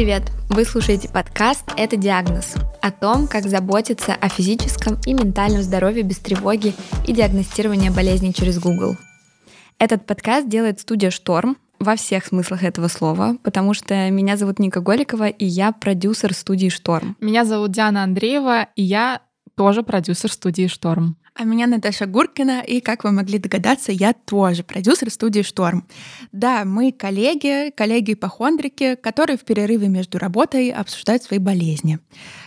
привет! Вы слушаете подкаст «Это диагноз» о том, как заботиться о физическом и ментальном здоровье без тревоги и диагностирования болезней через Google. Этот подкаст делает студия «Шторм», во всех смыслах этого слова, потому что меня зовут Ника Голикова, и я продюсер студии «Шторм». Меня зовут Диана Андреева, и я тоже продюсер студии «Шторм». А меня Наташа Гуркина, и, как вы могли догадаться, я тоже продюсер студии «Шторм». Да, мы коллеги, коллеги-ипохондрики, которые в перерыве между работой обсуждают свои болезни.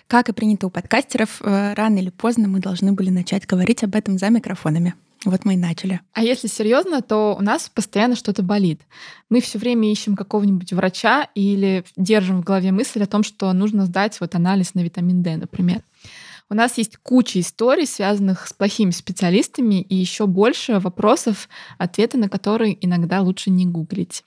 Как и принято у подкастеров, э, рано или поздно мы должны были начать говорить об этом за микрофонами. Вот мы и начали. А если серьезно, то у нас постоянно что-то болит. Мы все время ищем какого-нибудь врача или держим в голове мысль о том, что нужно сдать вот анализ на витамин D, например. У нас есть куча историй, связанных с плохими специалистами, и еще больше вопросов, ответы на которые иногда лучше не гуглить.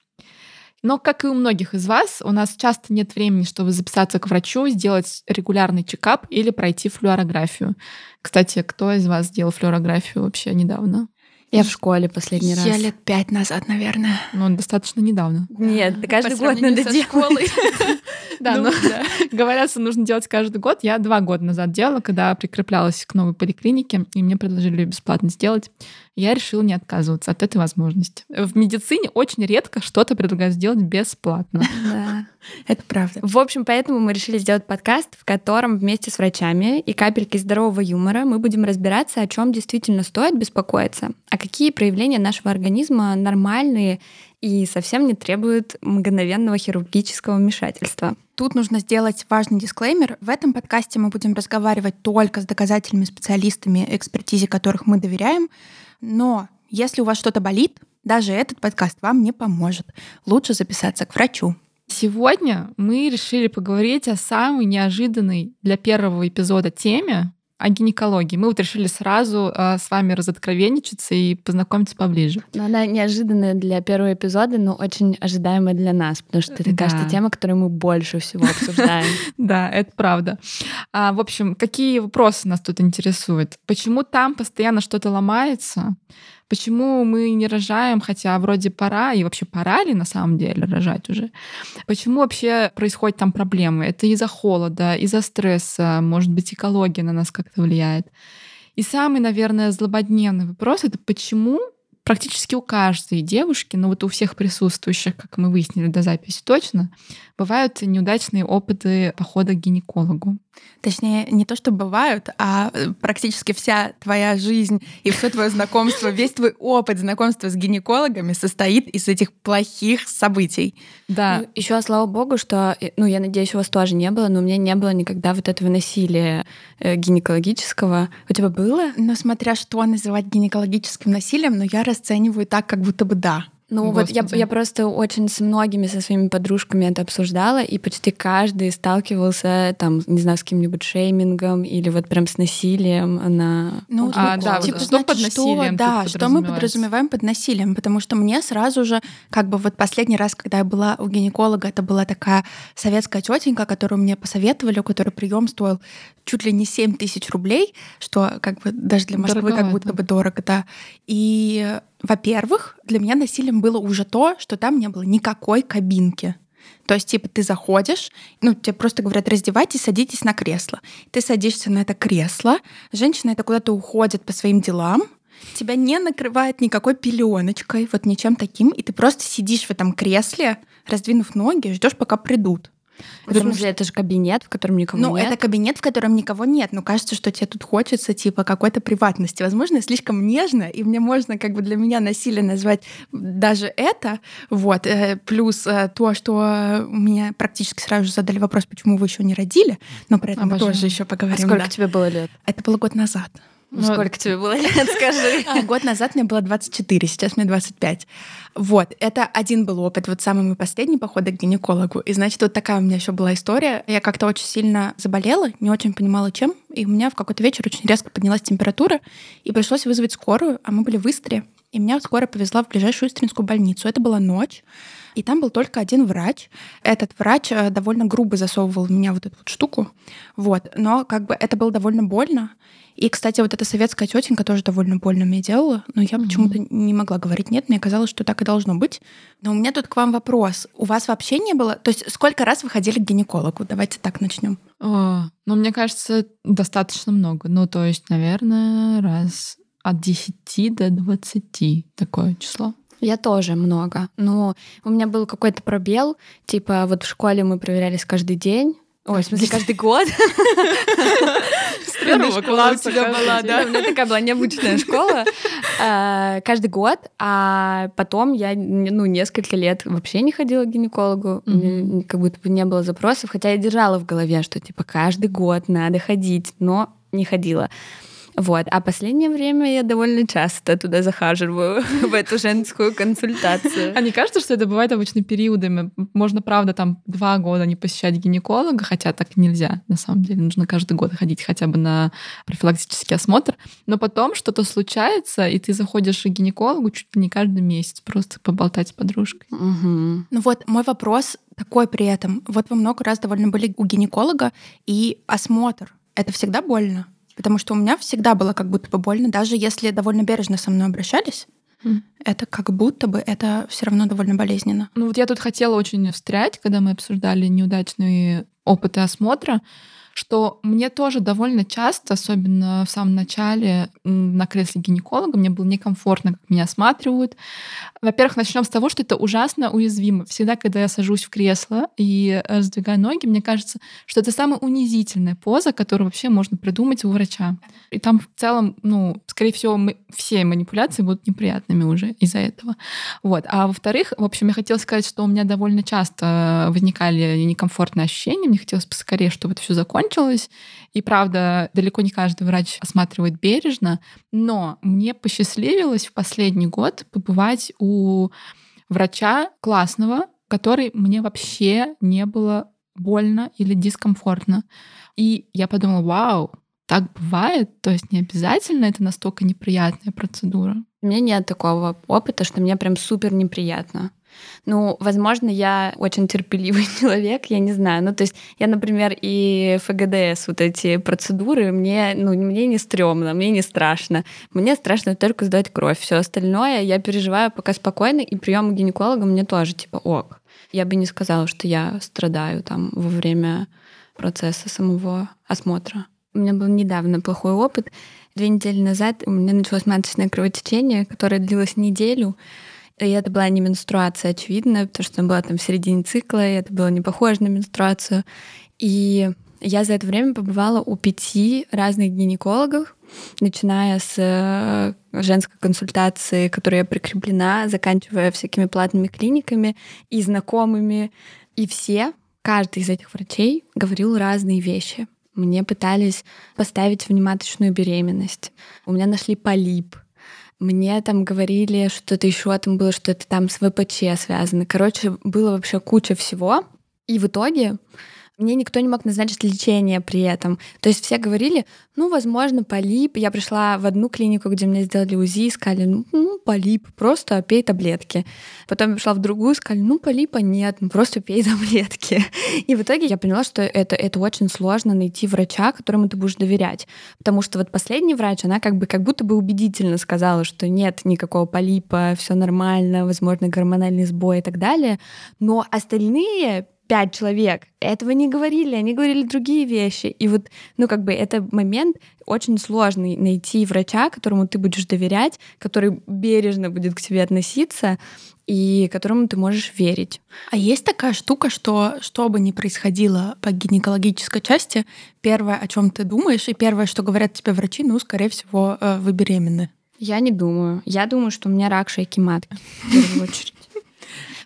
Но, как и у многих из вас, у нас часто нет времени, чтобы записаться к врачу, сделать регулярный чекап или пройти флюорографию. Кстати, кто из вас сделал флюорографию вообще недавно? Я в школе последний я раз. Я лет пять назад, наверное. Ну, достаточно недавно. Нет, каждый год надо делать. Да, но говорят, что нужно делать каждый год. Я два года назад делала, когда прикреплялась к новой поликлинике, и мне предложили бесплатно сделать. Я решила не отказываться от этой возможности. В медицине очень редко что-то предлагают сделать бесплатно. Да, это правда. В общем, поэтому мы решили сделать подкаст, в котором вместе с врачами и капелькой здорового юмора мы будем разбираться, о чем действительно стоит беспокоиться, а какие проявления нашего организма нормальные и совсем не требуют мгновенного хирургического вмешательства. Тут нужно сделать важный дисклеймер. В этом подкасте мы будем разговаривать только с доказательными специалистами, экспертизе которых мы доверяем. Но если у вас что-то болит, даже этот подкаст вам не поможет. Лучше записаться к врачу. Сегодня мы решили поговорить о самой неожиданной для первого эпизода теме о гинекологии. Мы вот решили сразу э, с вами разоткровенничаться и познакомиться поближе. Но она неожиданная для первого эпизода, но очень ожидаемая для нас, потому что это, да. кажется, тема, которую мы больше всего обсуждаем. Да, это правда. А, в общем, какие вопросы нас тут интересуют? Почему там постоянно что-то ломается? Почему мы не рожаем, хотя вроде пора, и вообще пора ли на самом деле рожать уже? Почему вообще происходят там проблемы? Это из-за холода, из-за стресса, может быть, экология на нас как-то влияет. И самый, наверное, злободневный вопрос — это почему практически у каждой девушки, ну вот у всех присутствующих, как мы выяснили до записи точно, бывают неудачные опыты похода к гинекологу. Точнее, не то, что бывают, а э, практически вся твоя жизнь и все твое знакомство, весь твой опыт знакомства с гинекологами состоит из этих плохих событий. Да. Ну, еще слава богу, что, э, ну, я надеюсь, у вас тоже не было, но у меня не было никогда вот этого насилия э, гинекологического. У тебя было? Ну, смотря что называть гинекологическим насилием, но я расцениваю так, как будто бы да. Ну Господи. вот я, я просто очень с многими со своими подружками это обсуждала, и почти каждый сталкивался там, не знаю, с каким-нибудь шеймингом или вот прям с насилием на... Ну, а, да, типа, что значит, под насилием? Что, да, что мы подразумеваем под насилием, потому что мне сразу же, как бы вот последний раз, когда я была у гинеколога, это была такая советская тетенька, которую мне посоветовали, у которой прием стоил чуть ли не 7 тысяч рублей, что как бы даже для Москвы Дороговато. как будто бы дорого, да. И во-первых, для меня насилием было уже то, что там не было никакой кабинки. То есть, типа, ты заходишь, ну, тебе просто говорят, раздевайтесь, садитесь на кресло. Ты садишься на это кресло, женщина это куда-то уходит по своим делам, тебя не накрывает никакой пеленочкой, вот ничем таким, и ты просто сидишь в этом кресле, раздвинув ноги, ждешь, пока придут. В смысле, это же кабинет, в котором никого ну, нет. Ну, это кабинет, в котором никого нет. Но кажется, что тебе тут хочется, типа, какой-то приватности. Возможно, слишком нежно, и мне можно, как бы, для меня насилие назвать даже это. Вот. Э, плюс э, то, что мне практически сразу же задали вопрос, почему вы еще не родили, но про это Обожаю. мы тоже еще поговорим. А сколько да. тебе было лет? Это было год назад. Ну, сколько тебе было лет, скажи? А, год назад мне было 24, сейчас мне 25. Вот, это один был опыт, вот самый мой последний поход к гинекологу. И, значит, вот такая у меня еще была история. Я как-то очень сильно заболела, не очень понимала, чем. И у меня в какой-то вечер очень резко поднялась температура, и пришлось вызвать скорую, а мы были в Истре. И меня скоро повезла в ближайшую Истринскую больницу. Это была ночь. И там был только один врач. Этот врач э, довольно грубо засовывал в меня вот эту вот штуку. Вот. Но как бы это было довольно больно. И, кстати, вот эта советская тетенька тоже довольно больно мне делала, но я mm-hmm. почему-то не могла говорить нет, мне казалось, что так и должно быть. Но у меня тут к вам вопрос. У вас вообще не было... То есть сколько раз вы ходили к гинекологу? Давайте так начнем. О, ну, мне кажется, достаточно много. Ну, то есть, наверное, раз от 10 до 20 такое число. Я тоже много. Но у меня был какой-то пробел. Типа вот в школе мы проверялись каждый день, Ой, в смысле, каждый год? С первого класса у тебя была, да? У меня такая была необычная школа. А, каждый год, а потом я, ну, несколько лет вообще не ходила к гинекологу, как будто бы не было запросов, хотя я держала в голове, что, типа, каждый год надо ходить, но не ходила. Вот. А последнее время я довольно часто туда захаживаю, в эту женскую консультацию. А не кажется, что это бывает обычно периодами? Можно, правда, там два года не посещать гинеколога, хотя так нельзя, на самом деле. Нужно каждый год ходить хотя бы на профилактический осмотр. Но потом что-то случается, и ты заходишь к гинекологу чуть ли не каждый месяц, просто поболтать с подружкой. Угу. Ну вот мой вопрос такой при этом. Вот вы много раз довольно были у гинеколога, и осмотр — это всегда больно? Потому что у меня всегда было как будто бы больно, даже если довольно бережно со мной обращались. Mm. Это как будто бы это все равно довольно болезненно. Ну вот я тут хотела очень встрять, когда мы обсуждали неудачные опыты осмотра что мне тоже довольно часто, особенно в самом начале на кресле гинеколога, мне было некомфортно, как меня осматривают. Во-первых, начнем с того, что это ужасно уязвимо. Всегда, когда я сажусь в кресло и раздвигаю ноги, мне кажется, что это самая унизительная поза, которую вообще можно придумать у врача. И там в целом, ну, скорее всего, мы, все манипуляции будут неприятными уже из-за этого. Вот. А во-вторых, в общем, я хотела сказать, что у меня довольно часто возникали некомфортные ощущения. Мне хотелось поскорее, чтобы это все закончилось закончилось. И правда, далеко не каждый врач осматривает бережно, но мне посчастливилось в последний год побывать у врача классного, который мне вообще не было больно или дискомфортно. И я подумала, вау, так бывает, то есть не обязательно это настолько неприятная процедура. У меня нет такого опыта, что мне прям супер неприятно. Ну, возможно, я очень терпеливый человек, я не знаю. Ну, то есть я, например, и ФГДС, вот эти процедуры, мне, ну, мне не стрёмно, мне не страшно. Мне страшно только сдать кровь. Все остальное я переживаю пока спокойно, и прием гинеколога мне тоже типа ок. Я бы не сказала, что я страдаю там во время процесса самого осмотра. У меня был недавно плохой опыт. Две недели назад у меня началось маточное кровотечение, которое длилось неделю. И это была не менструация, очевидно, потому что она была там в середине цикла, и это было не похоже на менструацию. И я за это время побывала у пяти разных гинекологов, начиная с э, женской консультации, которая прикреплена, заканчивая всякими платными клиниками и знакомыми. И все, каждый из этих врачей говорил разные вещи. Мне пытались поставить внематочную беременность. У меня нашли полип. Мне там говорили, что-то еще там было, что это там с ВПЧ связано. Короче, было вообще куча всего. И в итоге мне никто не мог назначить лечение при этом. То есть все говорили, ну, возможно, полип. Я пришла в одну клинику, где мне сделали УЗИ, сказали, ну, ну, полип, просто пей таблетки. Потом я пришла в другую, сказали, ну, полипа нет, ну, просто пей таблетки. И в итоге я поняла, что это, это очень сложно найти врача, которому ты будешь доверять. Потому что вот последний врач, она как бы как будто бы убедительно сказала, что нет никакого полипа, все нормально, возможно, гормональный сбой и так далее. Но остальные пять человек этого не говорили, они говорили другие вещи. И вот, ну, как бы это момент очень сложный найти врача, которому ты будешь доверять, который бережно будет к тебе относиться и которому ты можешь верить. А есть такая штука, что что бы ни происходило по гинекологической части, первое, о чем ты думаешь, и первое, что говорят тебе врачи, ну, скорее всего, э, вы беременны. Я не думаю. Я думаю, что у меня рак шейки матки, в первую очередь.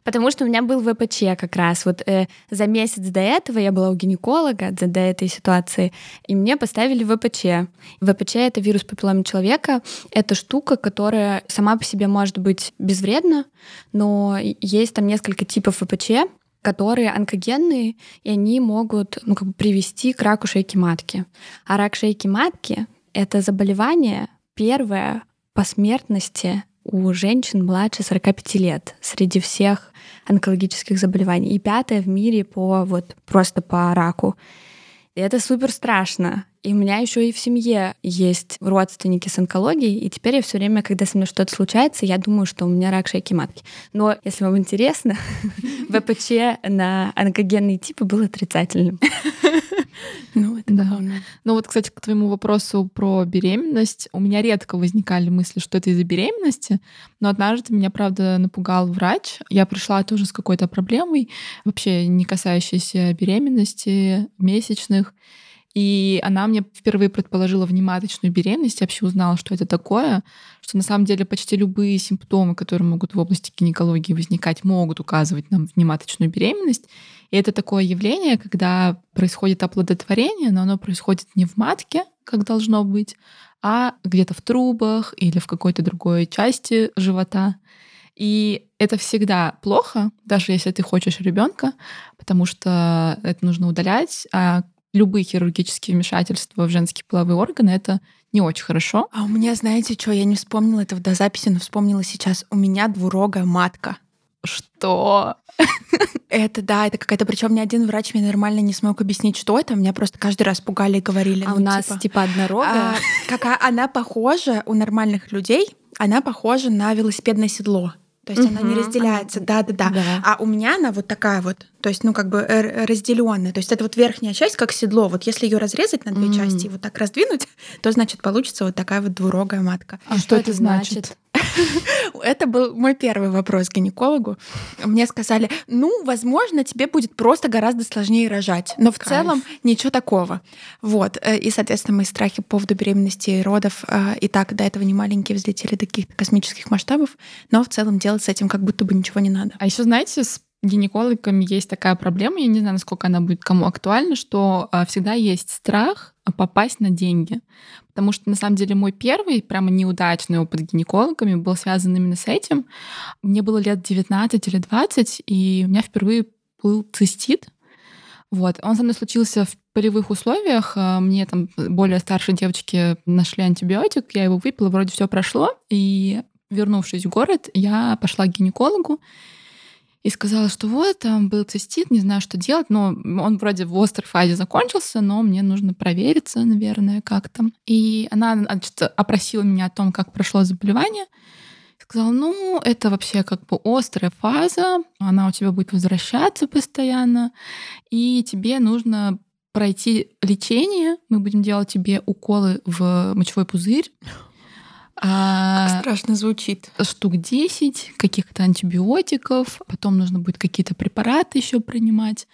Потому что у меня был ВПЧ как раз. Вот э, за месяц до этого я была у гинеколога, до, до этой ситуации, и мне поставили ВПЧ. ВПЧ — это вирус папиллома человека. Это штука, которая сама по себе может быть безвредна, но есть там несколько типов ВПЧ, которые онкогенные, и они могут ну, как бы привести к раку шейки матки. А рак шейки матки — это заболевание первое по смертности у женщин младше 45 лет среди всех онкологических заболеваний. И пятое в мире по вот просто по раку. И это супер страшно. И у меня еще и в семье есть родственники с онкологией, и теперь я все время, когда со мной что-то случается, я думаю, что у меня рак шейки матки. Но если вам интересно, ВПЧ на онкогенные типы был отрицательным. Ну, это да. Ну вот, кстати, к твоему вопросу про беременность. У меня редко возникали мысли, что это из-за беременности, но однажды меня, правда, напугал врач. Я пришла тоже с какой-то проблемой, вообще не касающейся беременности, месячных. И она мне впервые предположила внематочную беременность, я вообще узнала, что это такое, что на самом деле почти любые симптомы, которые могут в области гинекологии возникать, могут указывать на внематочную беременность. И это такое явление, когда происходит оплодотворение, но оно происходит не в матке, как должно быть, а где-то в трубах или в какой-то другой части живота. И это всегда плохо, даже если ты хочешь ребенка, потому что это нужно удалять, а любые хирургические вмешательства в женские половые органы, это не очень хорошо. А у меня, знаете, что, я не вспомнила этого до записи, но вспомнила сейчас. У меня двурогая матка. Что? Это да, это какая-то, причем ни один врач мне нормально не смог объяснить, что это. Меня просто каждый раз пугали и говорили. А ну, у нас типа, типа однорогая. А, какая она похожа у нормальных людей, она похожа на велосипедное седло. То есть угу. она не разделяется, да, да, да. А у меня она вот такая вот, то есть, ну, как бы разделенная. То есть это вот верхняя часть, как седло. Вот если ее разрезать на две mm. части и вот так раздвинуть, то значит получится вот такая вот двурогая матка. А, что, что это значит? Это был мой первый вопрос к гинекологу. Мне сказали, ну, возможно, тебе будет просто гораздо сложнее рожать, но в Кайф. целом ничего такого. Вот. Э, и, соответственно, мои страхи по поводу беременности и родов э, и так до этого не маленькие взлетели до каких-то космических масштабов, но в целом делать с этим как будто бы ничего не надо. А еще, знаете, с гинекологами есть такая проблема, я не знаю, насколько она будет кому актуальна, что а, всегда есть страх попасть на деньги. Потому что, на самом деле, мой первый прямо неудачный опыт гинекологами был связан именно с этим. Мне было лет 19 или 20, и у меня впервые был цистит. Вот. Он со мной случился в полевых условиях. А, мне там более старшие девочки нашли антибиотик, я его выпила, вроде все прошло. И вернувшись в город, я пошла к гинекологу, и сказала, что вот, там был цистит, не знаю, что делать, но он вроде в острой фазе закончился, но мне нужно провериться, наверное, как там. И она значит, опросила меня о том, как прошло заболевание. Сказала, ну, это вообще как бы острая фаза, она у тебя будет возвращаться постоянно, и тебе нужно пройти лечение, мы будем делать тебе уколы в мочевой пузырь, как страшно звучит. Штук 10 каких-то антибиотиков, потом нужно будет какие-то препараты еще принимать.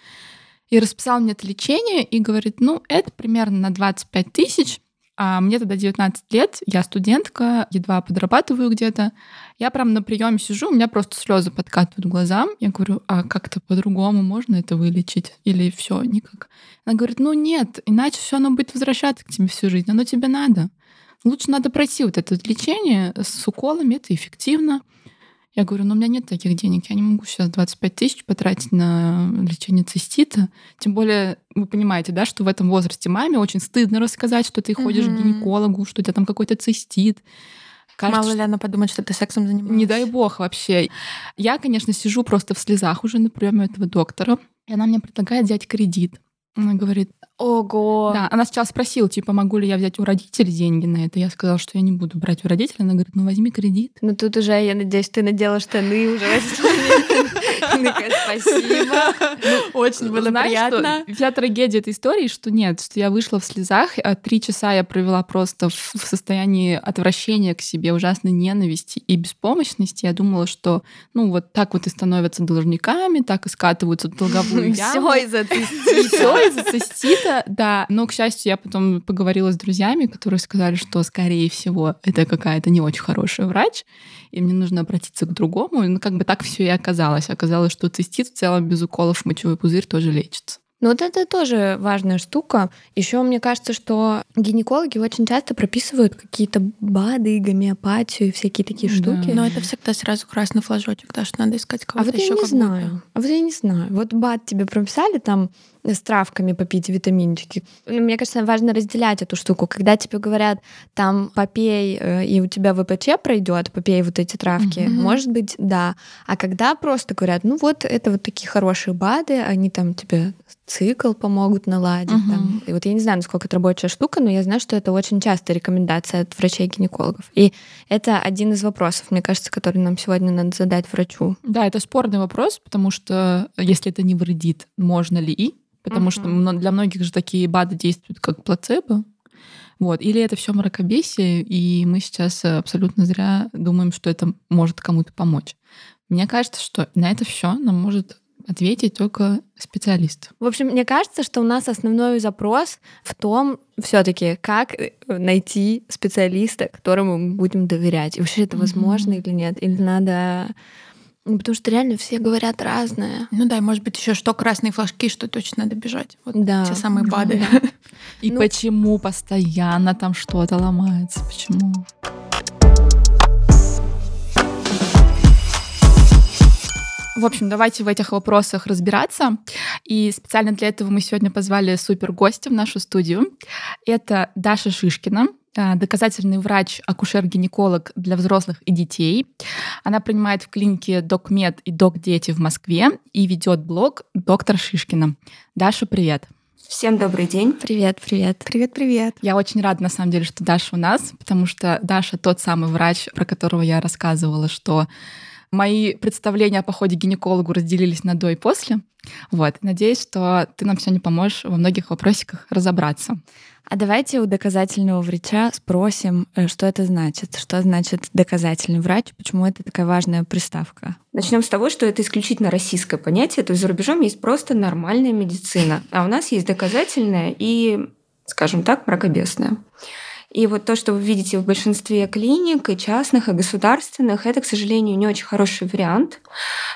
И расписал мне это лечение и говорит, ну, это примерно на 25 тысяч, а мне тогда 19 лет, я студентка, едва подрабатываю где-то. Я прям на приеме сижу, у меня просто слезы подкатывают глазам. Я говорю, а как-то по-другому можно это вылечить? Или все никак? Она говорит, ну нет, иначе все оно будет возвращаться к тебе всю жизнь, оно тебе надо лучше надо пройти вот это лечение с уколами, это эффективно. Я говорю, ну у меня нет таких денег, я не могу сейчас 25 тысяч потратить на лечение цистита. Тем более, вы понимаете, да, что в этом возрасте маме очень стыдно рассказать, что ты ходишь mm-hmm. к гинекологу, что у тебя там какой-то цистит. Кажется, Мало ли она подумает, что ты сексом занимаешься. Не дай бог вообще. Я, конечно, сижу просто в слезах уже на приеме этого доктора, и она мне предлагает взять кредит. Она говорит, Ого. Да, она сначала спросила, типа, могу ли я взять у родителей деньги на это. Я сказала, что я не буду брать у родителей. Она говорит, ну возьми кредит. Ну тут уже, я надеюсь, ты надела штаны уже в этот момент. Спасибо. Ну, Очень было приятно. Вся трагедия этой истории, что нет, что я вышла в слезах, а три часа я провела просто в состоянии отвращения к себе, ужасной ненависти и беспомощности. Я думала, что ну вот так вот и становятся должниками, так и скатываются в долговую яму. Все из-за. Все из-за цистита, да. Но, к счастью, я потом поговорила с друзьями, которые сказали, что, скорее всего, это какая-то не очень хорошая врач и мне нужно обратиться к другому. Ну, как бы так все и оказалось. Оказалось, что цистит в целом без уколов мочевой пузырь тоже лечится. Ну вот это тоже важная штука. Еще мне кажется, что гинекологи очень часто прописывают какие-то БАДы, гомеопатию, всякие такие да. штуки. Но это всегда сразу красный флажочек, да, что надо искать кого-то а вот еще. Я не знаю. А вот я не знаю. Вот БАД тебе прописали там с травками попить витаминчики. Ну, мне кажется, важно разделять эту штуку. Когда тебе говорят, там, попей, э, и у тебя ВПЧ пройдет, попей вот эти травки, mm-hmm. может быть, да. А когда просто говорят, ну вот, это вот такие хорошие БАДы, они там тебе цикл помогут наладить. Угу. Там. И вот я не знаю, насколько это рабочая штука, но я знаю, что это очень частая рекомендация от врачей-гинекологов. И это один из вопросов, мне кажется, который нам сегодня надо задать врачу. Да, это спорный вопрос, потому что если это не вредит, можно ли и? Потому угу. что для многих же такие БАДы действуют как плацебо. Вот. Или это все мракобесие, и мы сейчас абсолютно зря думаем, что это может кому-то помочь. Мне кажется, что на это все нам может ответить только специалист. В общем, мне кажется, что у нас основной запрос в том, все-таки, как э, найти специалиста, которому мы будем доверять. И вообще это возможно mm-hmm. или нет? Или надо потому что реально все говорят разное. Ну да, и может быть еще что красные флажки, что точно надо бежать. Вот да. те самые БАДы. Да. И ну, почему постоянно там что-то ломается? Почему? В общем, давайте в этих вопросах разбираться. И специально для этого мы сегодня позвали супер гостя в нашу студию. Это Даша Шишкина, э, доказательный врач, акушер-гинеколог для взрослых и детей. Она принимает в клинике Докмед и Док Дети в Москве и ведет блог Доктор Шишкина. Даша, привет. Всем добрый день. Привет, привет. Привет, привет. Я очень рада, на самом деле, что Даша у нас, потому что Даша тот самый врач, про которого я рассказывала, что Мои представления о походе к гинекологу разделились на до и после. Вот. Надеюсь, что ты нам сегодня поможешь во многих вопросиках разобраться. А давайте у доказательного врача спросим, э, что это значит. Что значит доказательный врач? Почему это такая важная приставка? Начнем с того, что это исключительно российское понятие. То есть за рубежом есть просто нормальная медицина, а у нас есть доказательная и, скажем так, мракобесная. И вот то, что вы видите в большинстве клиник, и частных, и государственных, это, к сожалению, не очень хороший вариант.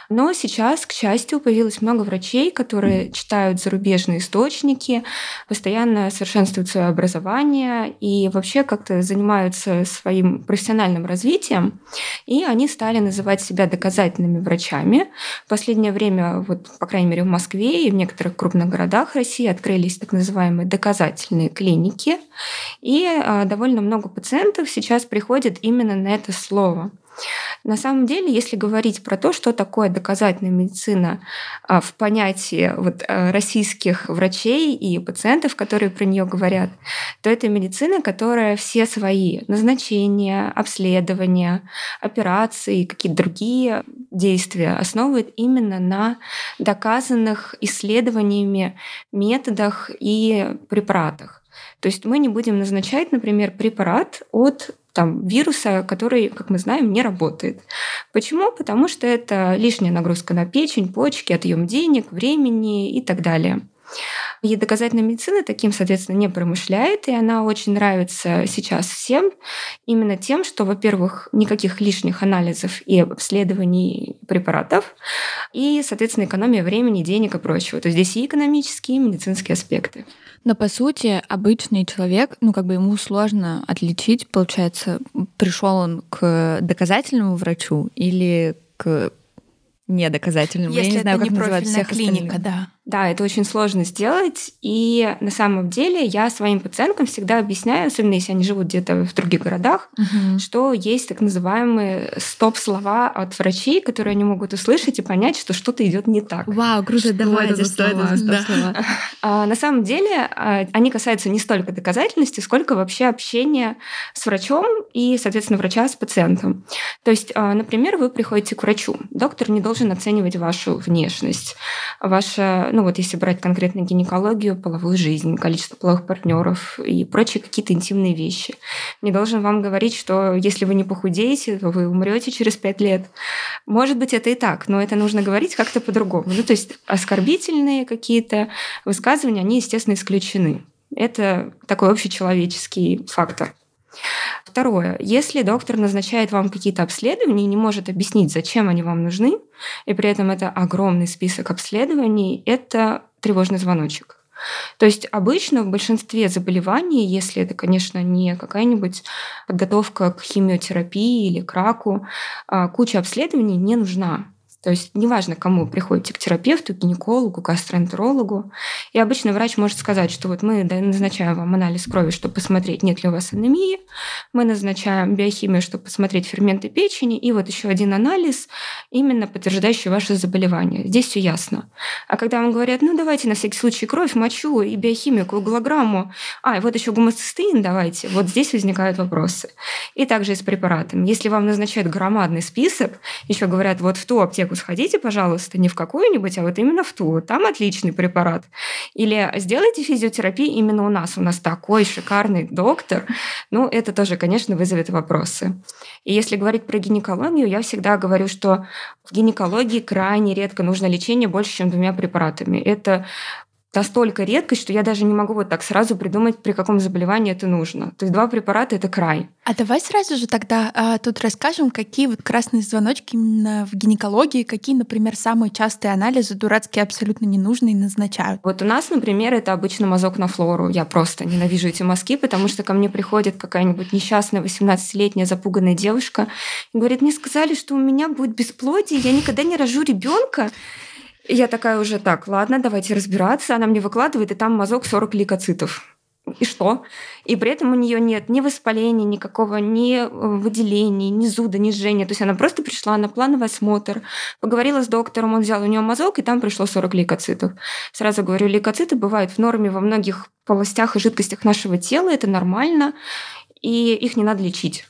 Но сейчас, к счастью, появилось много врачей, которые читают зарубежные источники, постоянно совершенствуют свое образование и вообще как-то занимаются своим профессиональным развитием. И они стали называть себя доказательными врачами. В последнее время, вот, по крайней мере, в Москве и в некоторых крупных городах России открылись так называемые доказательные клиники. И а, довольно много пациентов сейчас приходят именно на это слово. На самом деле, если говорить про то, что такое доказательная медицина а, в понятии вот а, российских врачей и пациентов, которые про нее говорят, то это медицина, которая все свои назначения, обследования, операции, какие-то другие действия основывает именно на доказанных исследованиями методах и препаратах. То есть мы не будем назначать, например, препарат от там, вируса, который, как мы знаем, не работает. Почему? Потому что это лишняя нагрузка на печень, почки, отъем денег, времени и так далее. И доказательная медицина таким, соответственно, не промышляет, и она очень нравится сейчас всем именно тем, что, во-первых, никаких лишних анализов и обследований препаратов, и, соответственно, экономия времени, денег и прочего. То есть здесь и экономические, и медицинские аспекты. Но по сути обычный человек, ну как бы ему сложно отличить, получается, пришел он к доказательному врачу или к недоказательному. Если Я не знаю, это как не всех клиника, остальных. да. Да, это очень сложно сделать. И на самом деле я своим пациенткам всегда объясняю, особенно если они живут где-то в других городах, угу. что есть так называемые стоп-слова от врачей, которые они могут услышать и понять, что что-то идет не так. Вау, круто, что давайте, это что это за слова? А, на самом деле а, они касаются не столько доказательности, сколько вообще общения с врачом и, соответственно, врача с пациентом. То есть, а, например, вы приходите к врачу. Доктор не должен оценивать вашу внешность, ваше, ну, вот если брать конкретно гинекологию, половую жизнь, количество половых партнеров и прочие какие-то интимные вещи. Не должен вам говорить, что если вы не похудеете, то вы умрете через пять лет. Может быть, это и так, но это нужно говорить как-то по-другому. Ну, то есть оскорбительные какие-то высказывания, они, естественно, исключены. Это такой общечеловеческий фактор. Второе. Если доктор назначает вам какие-то обследования и не может объяснить, зачем они вам нужны, и при этом это огромный список обследований, это тревожный звоночек. То есть обычно в большинстве заболеваний, если это, конечно, не какая-нибудь подготовка к химиотерапии или к раку, а, куча обследований не нужна. То есть неважно, кому приходите, к терапевту, гинекологу, гастроэнтерологу. И обычно врач может сказать, что вот мы назначаем вам анализ крови, чтобы посмотреть, нет ли у вас анемии. Мы назначаем биохимию, чтобы посмотреть ферменты печени. И вот еще один анализ, именно подтверждающий ваше заболевание. Здесь все ясно. А когда вам говорят, ну давайте на всякий случай кровь, мочу и биохимию, коагулограмму, а, и вот еще гомоцистеин давайте, вот здесь возникают вопросы. И также и с препаратами. Если вам назначают громадный список, еще говорят, вот в ту аптеку аптеку сходите, пожалуйста, не в какую-нибудь, а вот именно в ту. Там отличный препарат. Или сделайте физиотерапию именно у нас. У нас такой шикарный доктор. Ну, это тоже, конечно, вызовет вопросы. И если говорить про гинекологию, я всегда говорю, что в гинекологии крайне редко нужно лечение больше, чем двумя препаратами. Это настолько редкость, что я даже не могу вот так сразу придумать, при каком заболевании это нужно. То есть два препарата — это край. А давай сразу же тогда а, тут расскажем, какие вот красные звоночки именно в гинекологии, какие, например, самые частые анализы дурацкие абсолютно ненужные назначают. Вот у нас, например, это обычно мазок на флору. Я просто ненавижу эти мазки, потому что ко мне приходит какая-нибудь несчастная 18-летняя запуганная девушка и говорит, мне сказали, что у меня будет бесплодие, я никогда не рожу ребенка. Я такая уже, так, ладно, давайте разбираться. Она мне выкладывает, и там мазок 40 лейкоцитов. И что? И при этом у нее нет ни воспаления, никакого, ни э, выделений, ни зуда, ни жжения. То есть она просто пришла на плановый осмотр, поговорила с доктором, он взял у нее мазок, и там пришло 40 лейкоцитов. Сразу говорю, лейкоциты бывают в норме во многих полостях и жидкостях нашего тела, это нормально, и их не надо лечить.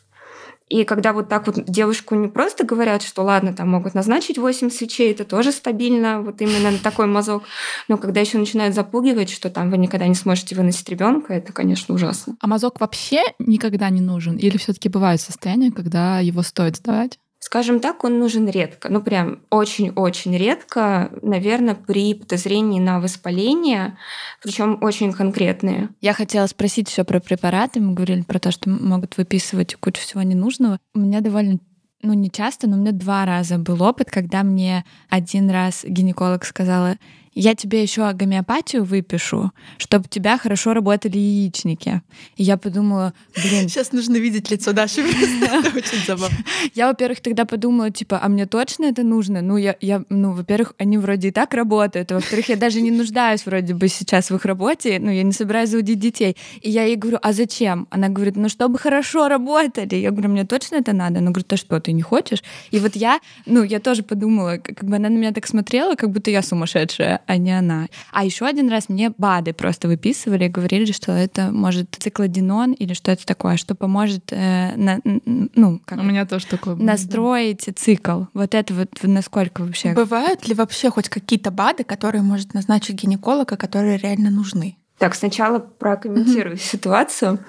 И когда вот так вот девушку не просто говорят, что ладно, там могут назначить 8 свечей, это тоже стабильно, вот именно на такой мазок. Но когда еще начинают запугивать, что там вы никогда не сможете выносить ребенка, это, конечно, ужасно. А мазок вообще никогда не нужен? Или все-таки бывают состояния, когда его стоит сдавать? Скажем так, он нужен редко, ну прям очень-очень редко, наверное, при подозрении на воспаление, причем очень конкретные. Я хотела спросить все про препараты. Мы говорили про то, что могут выписывать кучу всего ненужного. У меня довольно ну, не часто, но у меня два раза был опыт, когда мне один раз гинеколог сказала, я тебе еще гомеопатию выпишу, чтобы у тебя хорошо работали яичники. И я подумала, блин... Сейчас нужно видеть лицо Даши. Это очень забавно. Я, во-первых, тогда подумала, типа, а мне точно это нужно? Ну, я, я, ну, во-первых, они вроде и так работают, а во-вторых, я даже не нуждаюсь вроде бы сейчас в их работе, ну, я не собираюсь заводить детей. И я ей говорю, а зачем? Она говорит, ну, чтобы хорошо работали. Я говорю, мне точно это надо? Она говорит, а что, ты не хочешь? И вот я, ну, я тоже подумала, как бы она на меня так смотрела, как будто я сумасшедшая а не она. А еще один раз мне БАДы просто выписывали и говорили, что это может циклодинон или что это такое, что поможет, э, на, ну, как У меня тоже такое было, настроить да. цикл. Вот это вот насколько вообще... Бывают ли вообще хоть какие-то БАДы, которые может назначить гинеколог, а которые реально нужны? Так, сначала прокомментирую mm-hmm. ситуацию.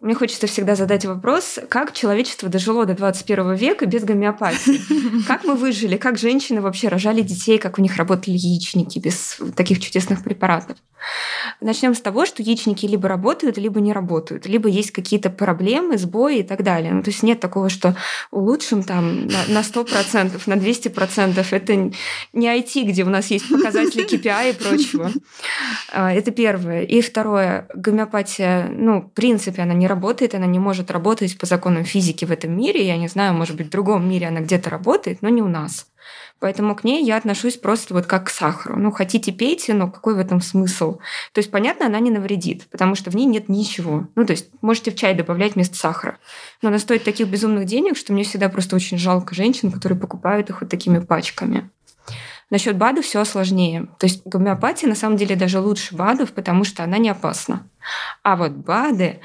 Мне хочется всегда задать вопрос, как человечество дожило до 21 века без гомеопатии? Как мы выжили? Как женщины вообще рожали детей? Как у них работали яичники без таких чудесных препаратов? Начнем с того, что яичники либо работают, либо не работают, либо есть какие-то проблемы, сбои и так далее. Ну, то есть нет такого, что улучшим там на 100%, на 200%. Это не IT, где у нас есть показатели KPI и прочего. А, это первое. И второе, гомеопатия, ну, в принципе, она не работает, она не может работать по законам физики в этом мире. Я не знаю, может быть, в другом мире она где-то работает, но не у нас. Поэтому к ней я отношусь просто вот как к сахару. Ну, хотите, пейте, но какой в этом смысл? То есть, понятно, она не навредит, потому что в ней нет ничего. Ну, то есть, можете в чай добавлять вместо сахара. Но она стоит таких безумных денег, что мне всегда просто очень жалко женщин, которые покупают их вот такими пачками. Насчет БАДов все сложнее. То есть гомеопатия на самом деле даже лучше БАДов, потому что она не опасна. А вот БАДы...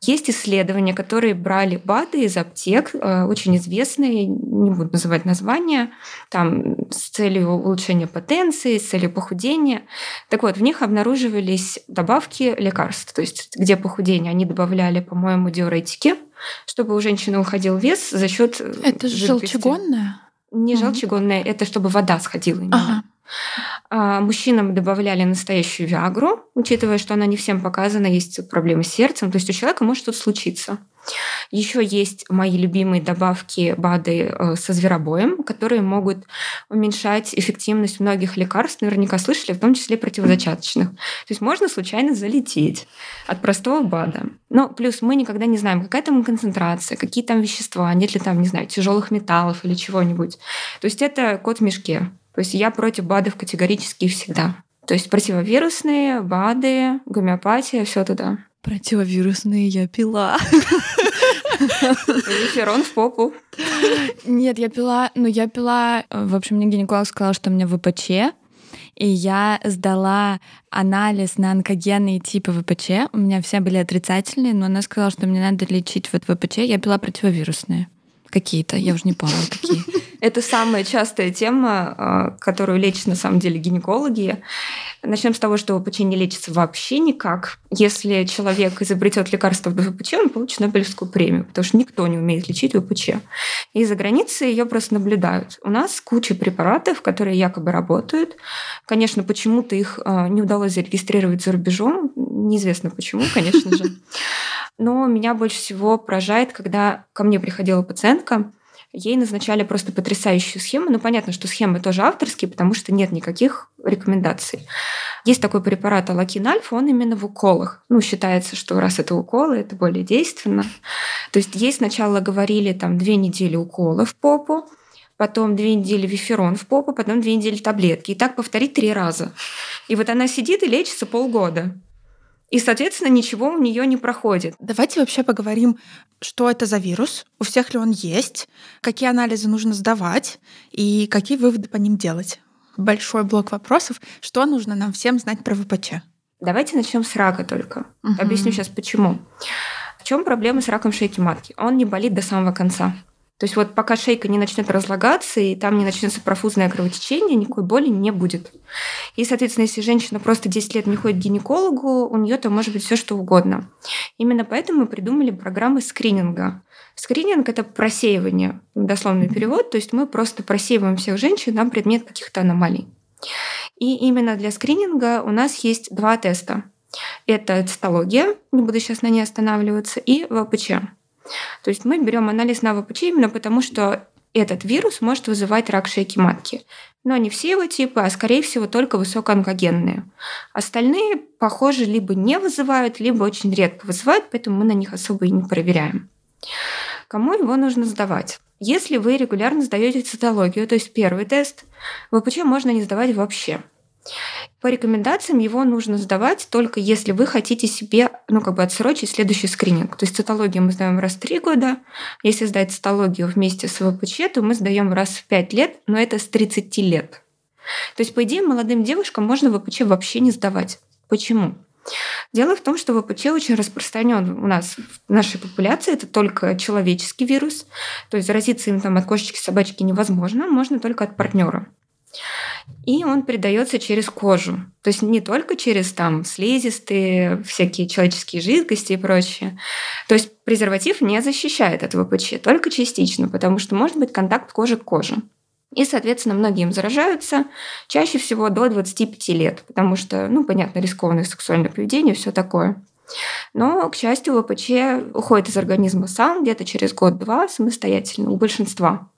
Есть исследования, которые брали БАДы из аптек, э, очень известные, не буду называть названия, там с целью улучшения потенции, с целью похудения. Так вот, в них обнаруживались добавки лекарств. То есть где похудение они добавляли, по-моему, диуретики, чтобы у женщины уходил вес за счет Это желчегонное? Не угу. желчегонное, это чтобы вода сходила. Ага. А, мужчинам добавляли настоящую виагру, учитывая, что она не всем показана, есть проблемы с сердцем, то есть у человека может что-то случиться. Еще есть мои любимые добавки БАДы э, со зверобоем, которые могут уменьшать эффективность многих лекарств, наверняка слышали, в том числе противозачаточных. То есть можно случайно залететь от простого БАДа. Но плюс мы никогда не знаем, какая там концентрация, какие там вещества, нет ли там, не знаю, тяжелых металлов или чего-нибудь. То есть это кот в мешке. То есть я против БАДов категорически всегда. То есть противовирусные, БАДы, гомеопатия, все туда. Противовирусные я пила. Реферон в попу. Нет, я пила, ну я пила, в общем, мне гинеколог сказал, что у меня ВПЧ, и я сдала анализ на онкогенные типы ВПЧ. У меня все были отрицательные, но она сказала, что мне надо лечить вот ВПЧ. Я пила противовирусные какие-то, я уже не помню, какие. Это самая частая тема, а, которую лечат на самом деле гинекологи. Начнем с того, что ВПЧ не лечится вообще никак. Если человек изобретет лекарство от ВПЧ, он получит Нобелевскую премию, потому что никто не умеет лечить ВПЧ. И за границей ее просто наблюдают. У нас куча препаратов, которые якобы работают. Конечно, почему-то их а, не удалось зарегистрировать за рубежом. Неизвестно почему, конечно же. Но меня больше всего поражает, когда ко мне приходила пациентка, ей назначали просто потрясающую схему. Ну, понятно, что схемы тоже авторские, потому что нет никаких рекомендаций. Есть такой препарат алакин альфа, он именно в уколах. Ну, считается, что раз это уколы, это более действенно. То есть ей сначала говорили там две недели укола в попу, потом две недели виферон в попу, потом две недели таблетки. И так повторить три раза. И вот она сидит и лечится полгода. И, соответственно, ничего у нее не проходит. Давайте вообще поговорим, что это за вирус, у всех ли он есть, какие анализы нужно сдавать и какие выводы по ним делать. Большой блок вопросов. Что нужно нам всем знать про ВПЧ? Давайте начнем с рака только. Угу. Объясню сейчас почему. В чем проблема с раком шейки матки? Он не болит до самого конца. То есть вот пока шейка не начнет разлагаться и там не начнется профузное кровотечение, никакой боли не будет. И, соответственно, если женщина просто 10 лет не ходит к гинекологу, у нее там может быть все что угодно. Именно поэтому мы придумали программы скрининга. Скрининг – это просеивание, дословный перевод, то есть мы просто просеиваем всех женщин на предмет каких-то аномалий. И именно для скрининга у нас есть два теста. Это цитология, не буду сейчас на ней останавливаться, и ВПЧ. То есть мы берем анализ на ВПЧ именно потому, что этот вирус может вызывать рак шейки матки. Но не все его типы, а скорее всего только высокоонкогенные. Остальные, похоже, либо не вызывают, либо очень редко вызывают, поэтому мы на них особо и не проверяем. Кому его нужно сдавать? Если вы регулярно сдаете цитологию, то есть первый тест, ВПЧ можно не сдавать вообще. По рекомендациям его нужно сдавать только если вы хотите себе ну, как бы отсрочить следующий скрининг. То есть цитологию мы сдаем раз в три года. Если сдать цитологию вместе с ВПЧ, то мы сдаем раз в пять лет, но это с 30 лет. То есть, по идее, молодым девушкам можно ВПЧ вообще не сдавать. Почему? Дело в том, что ВПЧ очень распространен у нас в нашей популяции. Это только человеческий вирус. То есть заразиться им там от кошечки, собачки невозможно, можно только от партнера и он передается через кожу. То есть не только через там слизистые, всякие человеческие жидкости и прочее. То есть презерватив не защищает от ВПЧ, только частично, потому что может быть контакт кожи к коже. И, соответственно, многие им заражаются чаще всего до 25 лет, потому что, ну, понятно, рискованное сексуальное поведение, все такое. Но, к счастью, ВПЧ уходит из организма сам где-то через год-два самостоятельно у большинства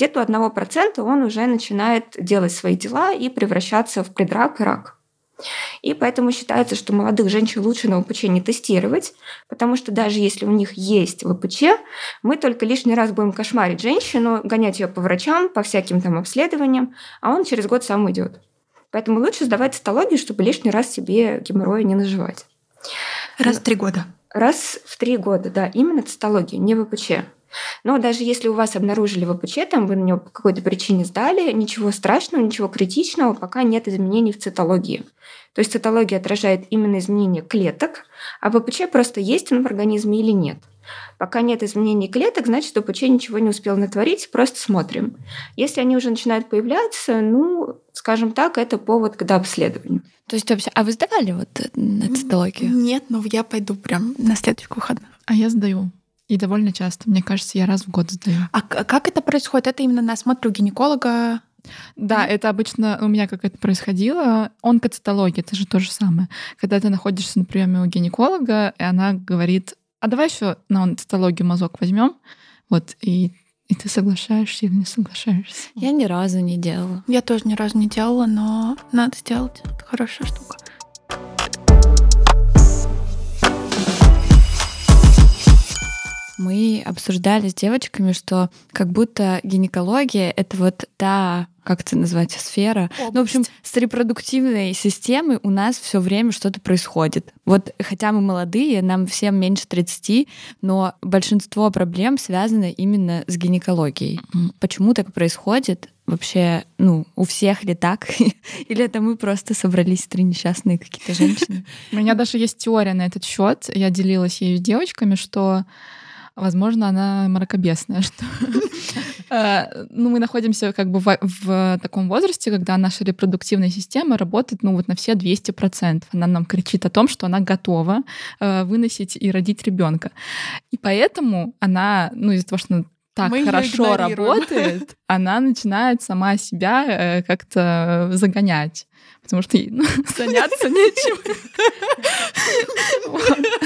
где-то у одного процента он уже начинает делать свои дела и превращаться в предрак и рак. И поэтому считается, что молодых женщин лучше на ВПЧ не тестировать, потому что даже если у них есть ВПЧ, мы только лишний раз будем кошмарить женщину, гонять ее по врачам, по всяким там обследованиям, а он через год сам уйдет. Поэтому лучше сдавать цитологию, чтобы лишний раз себе геморроя не наживать. Раз в три года. Раз в три года, да, именно цитологию, не ВПЧ. Но даже если у вас обнаружили ВПЧ, там вы на него по какой-то причине сдали, ничего страшного, ничего критичного, пока нет изменений в цитологии. То есть цитология отражает именно изменения клеток, а ВПЧ просто есть он в организме или нет. Пока нет изменений клеток, значит, ВПЧ ничего не успел натворить, просто смотрим. Если они уже начинают появляться, ну, скажем так, это повод к обследованию. То есть вообще, а вы сдавали вот на цитологию? Нет, но я пойду прям на следующих выходных. А я сдаю. И довольно часто. Мне кажется, я раз в год сдаю. А как это происходит? Это именно на осмотре у гинеколога? Да, это обычно у меня как это происходило. Онкоцитология, это же то же самое. Когда ты находишься на приеме у гинеколога, и она говорит, а давай еще на онкоцитологию мазок возьмем, вот, и и ты соглашаешься или не соглашаешься? Я ни разу не делала. Я тоже ни разу не делала, но надо сделать. Это хорошая штука. Мы обсуждали с девочками, что как будто гинекология — это вот та как это назвать, сфера. Область. Ну, в общем, с репродуктивной системой у нас все время что-то происходит. Вот хотя мы молодые, нам всем меньше 30, но большинство проблем связано именно с гинекологией. Почему так происходит? Вообще, ну, у всех ли так? Или это мы просто собрались три несчастные какие-то женщины? У меня даже есть теория на этот счет. Я делилась ею с девочками, что возможно, она мракобесная, что э, ну, мы находимся как бы в, в таком возрасте, когда наша репродуктивная система работает ну, вот на все 200%. Она нам кричит о том, что она готова э, выносить и родить ребенка. И поэтому она, ну, из-за того, что она так мы хорошо работает, она начинает сама себя э, как-то загонять потому что ну, заняться нечем.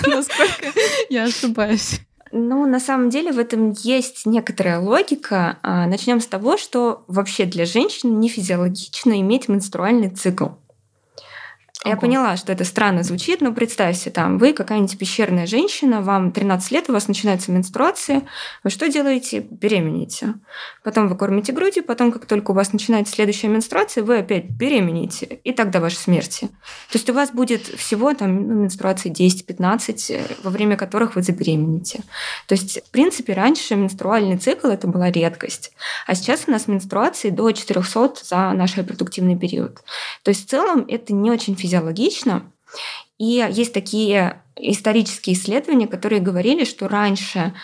Насколько я ошибаюсь. Ну, на самом деле в этом есть некоторая логика. А, Начнем с того, что вообще для женщин не физиологично иметь менструальный цикл. Я поняла, что это странно звучит, но представьте, там, вы какая-нибудь пещерная женщина, вам 13 лет, у вас начинается менструация, вы что делаете? Беременеете. Потом вы кормите грудью, потом, как только у вас начинается следующая менструация, вы опять беременеете, и так до вашей смерти. То есть у вас будет всего там ну, менструации 10-15, во время которых вы забеременеете. То есть, в принципе, раньше менструальный цикл это была редкость, а сейчас у нас менструации до 400 за наш репродуктивный период. То есть, в целом, это не очень физиологично физиологично. И есть такие исторические исследования, которые говорили, что раньше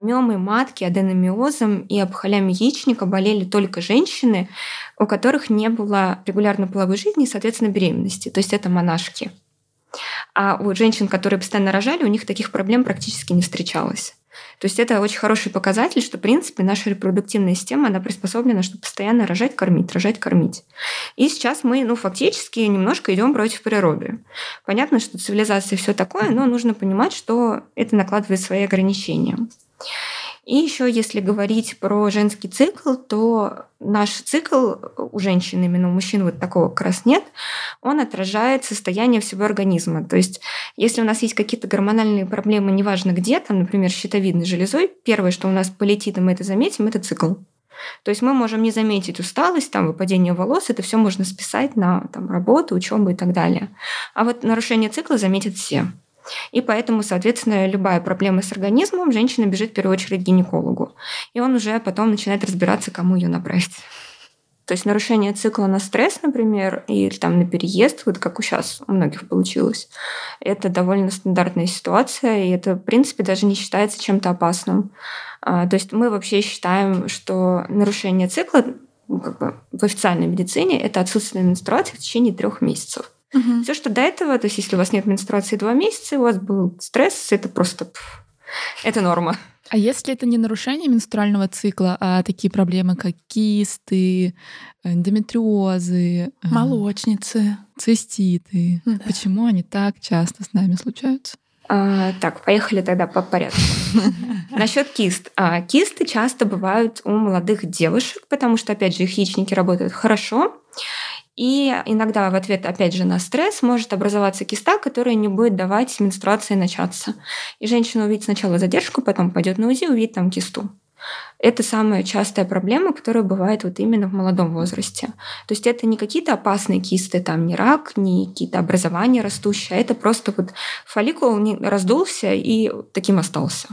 миомой матки, аденомиозом и опухолями яичника болели только женщины, у которых не было регулярной половой жизни и, соответственно, беременности. То есть это монашки. А у женщин, которые постоянно рожали, у них таких проблем практически не встречалось. То есть это очень хороший показатель, что, в принципе, наша репродуктивная система, она приспособлена, чтобы постоянно рожать, кормить, рожать, кормить. И сейчас мы, ну, фактически немножко идем против природы. Понятно, что цивилизация все такое, но нужно понимать, что это накладывает свои ограничения. И еще, если говорить про женский цикл, то наш цикл у женщин, именно у мужчин вот такого как раз нет, он отражает состояние всего организма. То есть, если у нас есть какие-то гормональные проблемы, неважно где, там, например, щитовидной железой, первое, что у нас полетит, и мы это заметим, это цикл. То есть мы можем не заметить усталость, там, выпадение волос, это все можно списать на там, работу, учебу и так далее. А вот нарушение цикла заметят все. И поэтому, соответственно, любая проблема с организмом, женщина бежит в первую очередь к гинекологу. И он уже потом начинает разбираться, кому ее направить. То есть нарушение цикла на стресс, например, или там на переезд, вот как у сейчас у многих получилось, это довольно стандартная ситуация, и это, в принципе, даже не считается чем-то опасным. А, то есть мы вообще считаем, что нарушение цикла ну, как бы в официальной медицине это отсутствие менструации в течение трех месяцев. Угу. Все, что до этого, то есть если у вас нет менструации два месяца, у вас был стресс, это просто пф, это норма. А если это не нарушение менструального цикла, а такие проблемы, как кисты, эндометриозы, э, молочницы, циститы, да. почему они так часто с нами случаются? А, так, поехали тогда по порядку. Насчет кист. А, кисты часто бывают у молодых девушек, потому что, опять же, их яичники работают хорошо. И иногда в ответ, опять же, на стресс может образоваться киста, которая не будет давать менструации начаться. И женщина увидит сначала задержку, потом пойдет на УЗИ, увидит там кисту. Это самая частая проблема, которая бывает вот именно в молодом возрасте. То есть это не какие-то опасные кисты, там не рак, не какие-то образования растущие, а это просто вот фолликул раздулся и таким остался.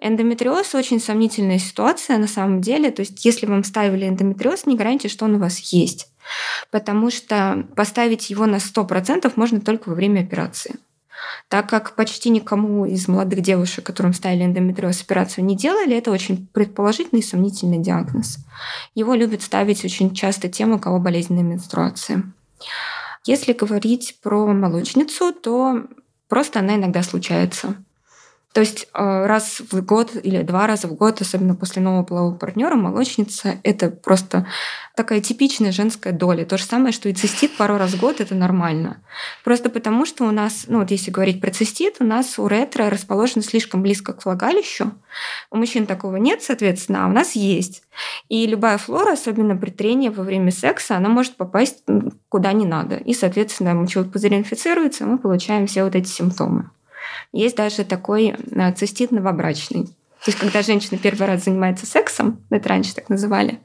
Эндометриоз очень сомнительная ситуация на самом деле. То есть если вам ставили эндометриоз, не гарантия, что он у вас есть потому что поставить его на 100% можно только во время операции. Так как почти никому из молодых девушек, которым ставили эндометриоз операцию, не делали, это очень предположительный и сомнительный диагноз. Его любят ставить очень часто тем, у кого болезненная менструация. Если говорить про молочницу, то просто она иногда случается. То есть э, раз в год или два раза в год, особенно после нового полового партнера, молочница – это просто такая типичная женская доля. То же самое, что и цистит пару раз в год – это нормально. Просто потому, что у нас, ну вот если говорить про цистит, у нас у ретро расположено слишком близко к влагалищу. У мужчин такого нет, соответственно, а у нас есть. И любая флора, особенно при трении во время секса, она может попасть куда не надо. И, соответственно, мочевой пузырь инфицируется, мы получаем все вот эти симптомы. Есть даже такой э, цистит новобрачный. То есть, когда женщина первый раз занимается сексом, это раньше так называли,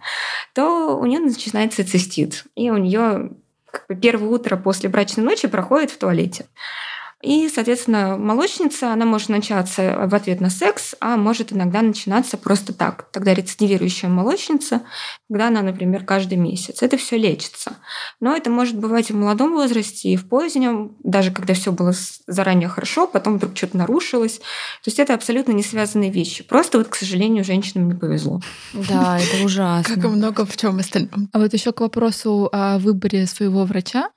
то у нее начинается цистит. И у нее как бы первое утро после брачной ночи проходит в туалете. И, соответственно, молочница, она может начаться в ответ на секс, а может иногда начинаться просто так. Тогда рецидивирующая молочница, когда она, например, каждый месяц. Это все лечится. Но это может бывать и в молодом возрасте, и в позднем, даже когда все было заранее хорошо, потом вдруг что-то нарушилось. То есть это абсолютно не связанные вещи. Просто вот, к сожалению, женщинам не повезло. Да, это ужасно. Как и много в чем остальном. А вот еще к вопросу о выборе своего врача.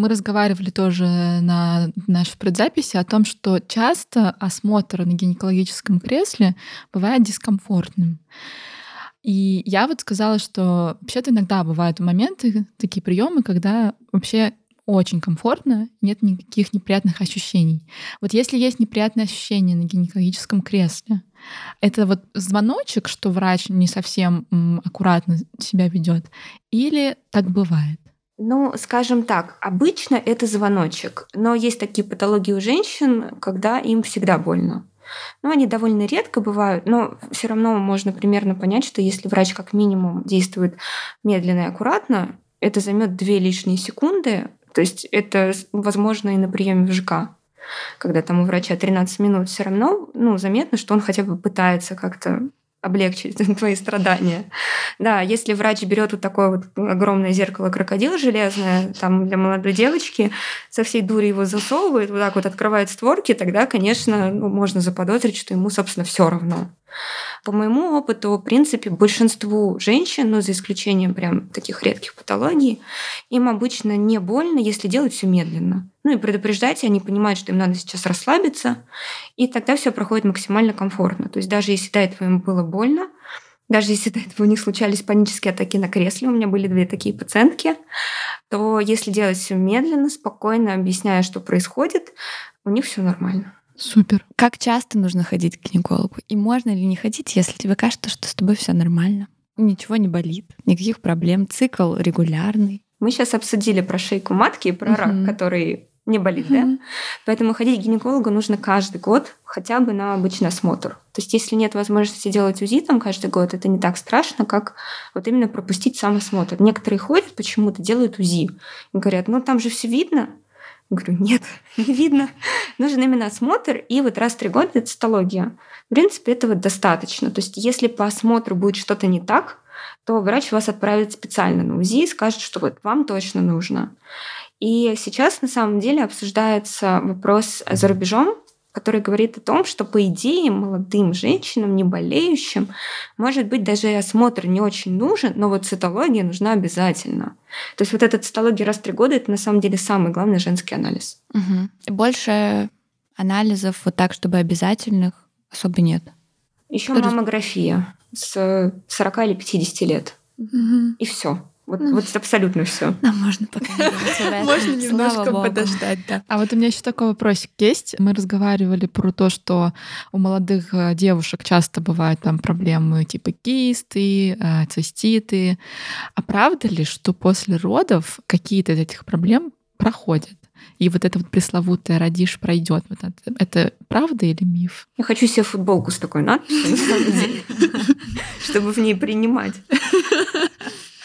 Мы разговаривали тоже на нашей предзаписи о том, что часто осмотр на гинекологическом кресле бывает дискомфортным. И я вот сказала, что вообще-то иногда бывают моменты, такие приемы, когда вообще очень комфортно, нет никаких неприятных ощущений. Вот если есть неприятные ощущения на гинекологическом кресле, это вот звоночек, что врач не совсем аккуратно себя ведет, или так бывает? Ну, скажем так, обычно это звоночек, но есть такие патологии у женщин, когда им всегда больно. Ну, они довольно редко бывают, но все равно можно примерно понять, что если врач как минимум действует медленно и аккуратно, это займет две лишние секунды, то есть это возможно и на приеме в ЖК когда там у врача 13 минут, все равно ну, заметно, что он хотя бы пытается как-то облегчить твои страдания. Да, если врач берет вот такое вот огромное зеркало крокодил железное, там для молодой девочки, со всей дури его засовывает, вот так вот открывает створки, тогда, конечно, ну, можно заподозрить, что ему, собственно, все равно. По моему опыту, в принципе, большинству женщин, ну, за исключением прям таких редких патологий, им обычно не больно, если делать все медленно. Ну и предупреждать, они понимают, что им надо сейчас расслабиться, и тогда все проходит максимально комфортно. То есть даже если до этого им было больно, даже если до этого у них случались панические атаки на кресле, у меня были две такие пациентки, то если делать все медленно, спокойно, объясняя, что происходит, у них все нормально. Супер. Как часто нужно ходить к гинекологу? И можно ли не ходить, если тебе кажется, что с тобой все нормально? Ничего не болит, никаких проблем, цикл регулярный. Мы сейчас обсудили про шейку матки и про рак, который не болит, да? Поэтому ходить к гинекологу нужно каждый год хотя бы на обычный осмотр. То есть если нет возможности делать УЗИ там каждый год, это не так страшно, как вот именно пропустить сам осмотр. Некоторые ходят почему-то, делают УЗИ. И говорят, ну там же все видно, говорю, нет, не видно. Нужен именно осмотр, и вот раз в три года это цитология. В принципе, этого достаточно. То есть если по осмотру будет что-то не так, то врач вас отправит специально на УЗИ и скажет, что вот вам точно нужно. И сейчас на самом деле обсуждается вопрос за рубежом, который говорит о том, что, по идее, молодым женщинам, не болеющим, может быть, даже и осмотр не очень нужен, но вот цитология нужна обязательно. То есть вот эта цитология раз в три года — это на самом деле самый главный женский анализ. Угу. Больше анализов вот так, чтобы обязательных, особо нет. Еще маммография с 40 или 50 лет. Угу. И все. Вот, ну, вот абсолютно все. Нам можно пока Можно немножко подождать, да. А вот у меня еще такой вопросик есть. Мы разговаривали про то, что у молодых э, девушек часто бывают там проблемы типа кисты, э, циститы. А правда ли, что после родов какие-то из этих проблем проходят? И вот это вот пресловутое «родишь, пройдет». Вот это, это правда или миф? Я хочу себе футболку с такой надписью, на самом деле, чтобы в ней принимать.